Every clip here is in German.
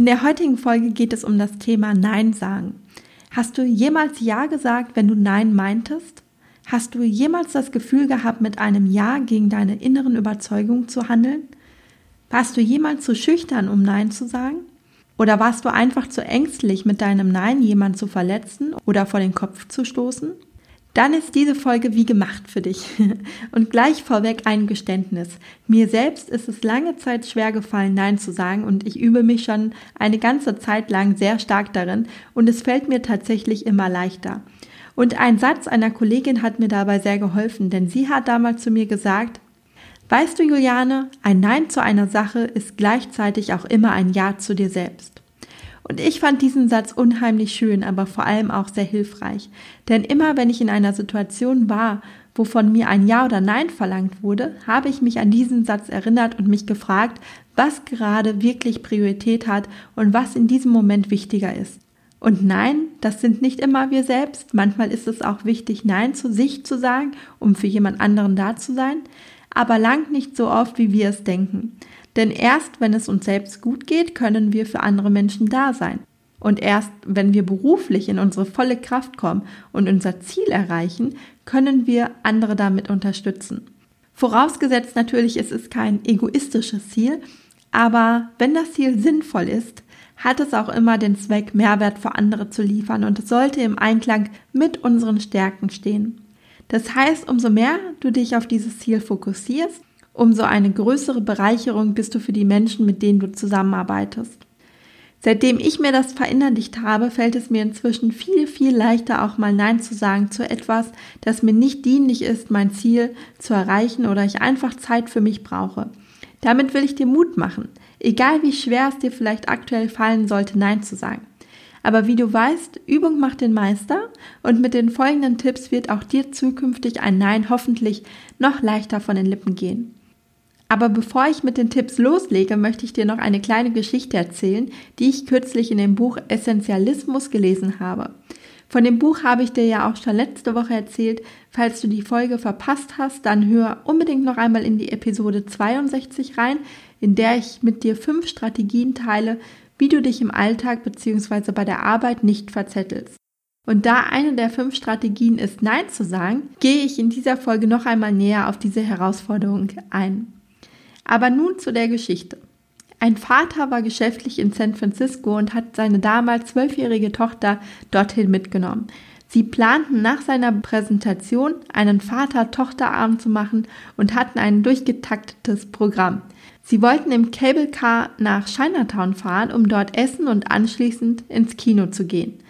In der heutigen Folge geht es um das Thema Nein sagen. Hast du jemals Ja gesagt, wenn du Nein meintest? Hast du jemals das Gefühl gehabt, mit einem Ja gegen deine inneren Überzeugungen zu handeln? Warst du jemals zu schüchtern, um Nein zu sagen? Oder warst du einfach zu ängstlich, mit deinem Nein jemand zu verletzen oder vor den Kopf zu stoßen? Dann ist diese Folge wie gemacht für dich. Und gleich vorweg ein Geständnis. Mir selbst ist es lange Zeit schwer gefallen, Nein zu sagen und ich übe mich schon eine ganze Zeit lang sehr stark darin und es fällt mir tatsächlich immer leichter. Und ein Satz einer Kollegin hat mir dabei sehr geholfen, denn sie hat damals zu mir gesagt, Weißt du, Juliane, ein Nein zu einer Sache ist gleichzeitig auch immer ein Ja zu dir selbst. Und ich fand diesen Satz unheimlich schön, aber vor allem auch sehr hilfreich. Denn immer wenn ich in einer Situation war, wo von mir ein Ja oder Nein verlangt wurde, habe ich mich an diesen Satz erinnert und mich gefragt, was gerade wirklich Priorität hat und was in diesem Moment wichtiger ist. Und nein, das sind nicht immer wir selbst. Manchmal ist es auch wichtig, Nein zu sich zu sagen, um für jemand anderen da zu sein, aber lang nicht so oft, wie wir es denken. Denn erst wenn es uns selbst gut geht, können wir für andere Menschen da sein. Und erst wenn wir beruflich in unsere volle Kraft kommen und unser Ziel erreichen, können wir andere damit unterstützen. Vorausgesetzt natürlich, es ist kein egoistisches Ziel, aber wenn das Ziel sinnvoll ist, hat es auch immer den Zweck, Mehrwert für andere zu liefern und es sollte im Einklang mit unseren Stärken stehen. Das heißt, umso mehr du dich auf dieses Ziel fokussierst, umso eine größere Bereicherung bist du für die Menschen, mit denen du zusammenarbeitest. Seitdem ich mir das verinnerlicht habe, fällt es mir inzwischen viel, viel leichter, auch mal Nein zu sagen zu etwas, das mir nicht dienlich ist, mein Ziel zu erreichen oder ich einfach Zeit für mich brauche. Damit will ich dir Mut machen. Egal wie schwer es dir vielleicht aktuell fallen sollte, Nein zu sagen. Aber wie du weißt, Übung macht den Meister und mit den folgenden Tipps wird auch dir zukünftig ein Nein hoffentlich noch leichter von den Lippen gehen. Aber bevor ich mit den Tipps loslege, möchte ich dir noch eine kleine Geschichte erzählen, die ich kürzlich in dem Buch Essentialismus gelesen habe. Von dem Buch habe ich dir ja auch schon letzte Woche erzählt. Falls du die Folge verpasst hast, dann hör unbedingt noch einmal in die Episode 62 rein, in der ich mit dir fünf Strategien teile, wie du dich im Alltag bzw. bei der Arbeit nicht verzettelst. Und da eine der fünf Strategien ist, Nein zu sagen, gehe ich in dieser Folge noch einmal näher auf diese Herausforderung ein. Aber nun zu der Geschichte. Ein Vater war geschäftlich in San Francisco und hat seine damals zwölfjährige Tochter dorthin mitgenommen. Sie planten nach seiner Präsentation einen Vater-Tochter-Abend zu machen und hatten ein durchgetaktetes Programm. Sie wollten im Cable Car nach Chinatown fahren, um dort essen und anschließend ins Kino zu gehen.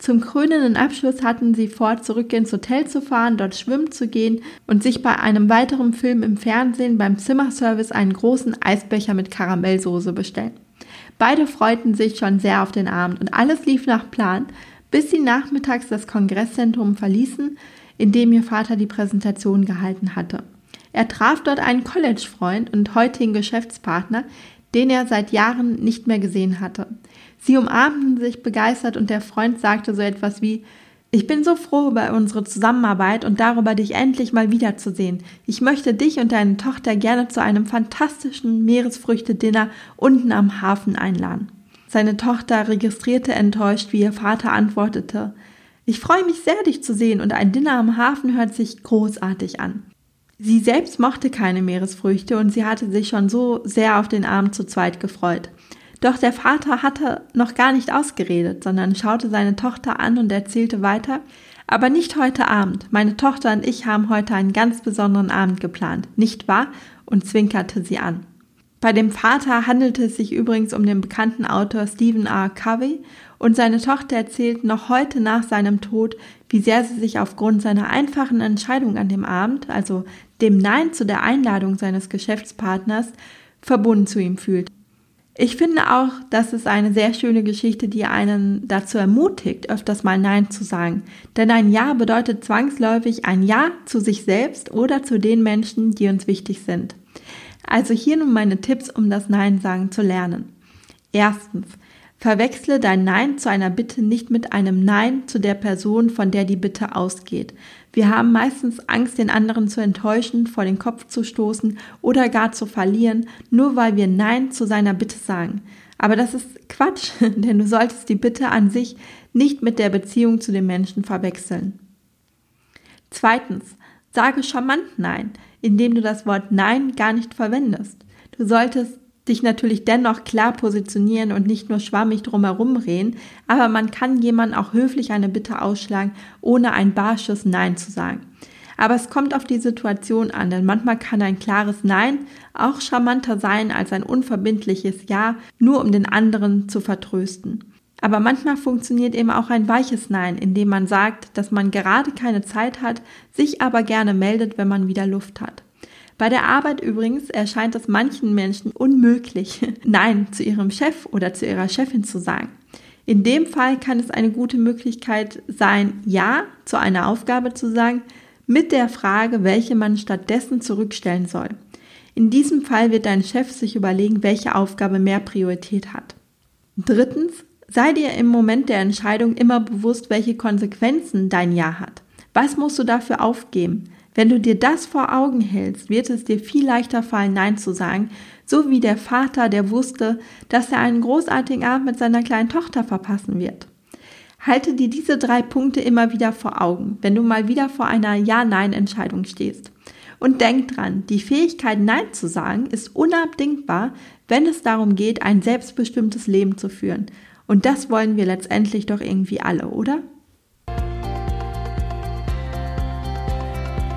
Zum krönenden Abschluss hatten sie vor, zurück ins Hotel zu fahren, dort schwimmen zu gehen und sich bei einem weiteren Film im Fernsehen beim Zimmerservice einen großen Eisbecher mit Karamellsoße bestellen. Beide freuten sich schon sehr auf den Abend und alles lief nach Plan, bis sie nachmittags das Kongresszentrum verließen, in dem ihr Vater die Präsentation gehalten hatte. Er traf dort einen College-Freund und heutigen Geschäftspartner, den er seit Jahren nicht mehr gesehen hatte. Sie umarmten sich begeistert und der Freund sagte so etwas wie Ich bin so froh über unsere Zusammenarbeit und darüber, dich endlich mal wiederzusehen. Ich möchte dich und deine Tochter gerne zu einem fantastischen Meeresfrüchte-Dinner unten am Hafen einladen. Seine Tochter registrierte enttäuscht, wie ihr Vater antwortete Ich freue mich sehr, dich zu sehen und ein Dinner am Hafen hört sich großartig an. Sie selbst mochte keine Meeresfrüchte und sie hatte sich schon so sehr auf den Abend zu zweit gefreut. Doch der Vater hatte noch gar nicht ausgeredet, sondern schaute seine Tochter an und erzählte weiter, aber nicht heute Abend. Meine Tochter und ich haben heute einen ganz besonderen Abend geplant, nicht wahr? und zwinkerte sie an. Bei dem Vater handelte es sich übrigens um den bekannten Autor Stephen R. Covey und seine Tochter erzählt noch heute nach seinem Tod, wie sehr sie sich aufgrund seiner einfachen Entscheidung an dem Abend, also dem Nein zu der Einladung seines Geschäftspartners, verbunden zu ihm fühlt. Ich finde auch, das ist eine sehr schöne Geschichte, die einen dazu ermutigt, öfters mal Nein zu sagen. Denn ein Ja bedeutet zwangsläufig ein Ja zu sich selbst oder zu den Menschen, die uns wichtig sind. Also hier nun meine Tipps, um das Nein sagen zu lernen. Erstens, verwechsle dein Nein zu einer Bitte nicht mit einem Nein zu der Person, von der die Bitte ausgeht. Wir haben meistens Angst, den anderen zu enttäuschen, vor den Kopf zu stoßen oder gar zu verlieren, nur weil wir Nein zu seiner Bitte sagen. Aber das ist Quatsch, denn du solltest die Bitte an sich nicht mit der Beziehung zu dem Menschen verwechseln. Zweitens, sage charmant Nein indem du das Wort Nein gar nicht verwendest. Du solltest dich natürlich dennoch klar positionieren und nicht nur schwammig drumherum reden, aber man kann jemandem auch höflich eine Bitte ausschlagen, ohne ein barsches Nein zu sagen. Aber es kommt auf die Situation an, denn manchmal kann ein klares Nein auch charmanter sein als ein unverbindliches Ja, nur um den anderen zu vertrösten. Aber manchmal funktioniert eben auch ein weiches Nein, indem man sagt, dass man gerade keine Zeit hat, sich aber gerne meldet, wenn man wieder Luft hat. Bei der Arbeit übrigens erscheint es manchen Menschen unmöglich, Nein zu ihrem Chef oder zu ihrer Chefin zu sagen. In dem Fall kann es eine gute Möglichkeit sein, Ja zu einer Aufgabe zu sagen, mit der Frage, welche man stattdessen zurückstellen soll. In diesem Fall wird dein Chef sich überlegen, welche Aufgabe mehr Priorität hat. Drittens, Sei dir im Moment der Entscheidung immer bewusst, welche Konsequenzen dein Ja hat. Was musst du dafür aufgeben? Wenn du dir das vor Augen hältst, wird es dir viel leichter fallen, Nein zu sagen, so wie der Vater, der wusste, dass er einen großartigen Abend mit seiner kleinen Tochter verpassen wird. Halte dir diese drei Punkte immer wieder vor Augen, wenn du mal wieder vor einer Ja-Nein-Entscheidung stehst. Und denk dran, die Fähigkeit, Nein zu sagen, ist unabdingbar, wenn es darum geht, ein selbstbestimmtes Leben zu führen. Und das wollen wir letztendlich doch irgendwie alle, oder?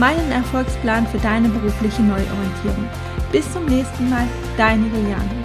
meinen Erfolgsplan für deine berufliche Neuorientierung. Bis zum nächsten Mal, deine Juliane.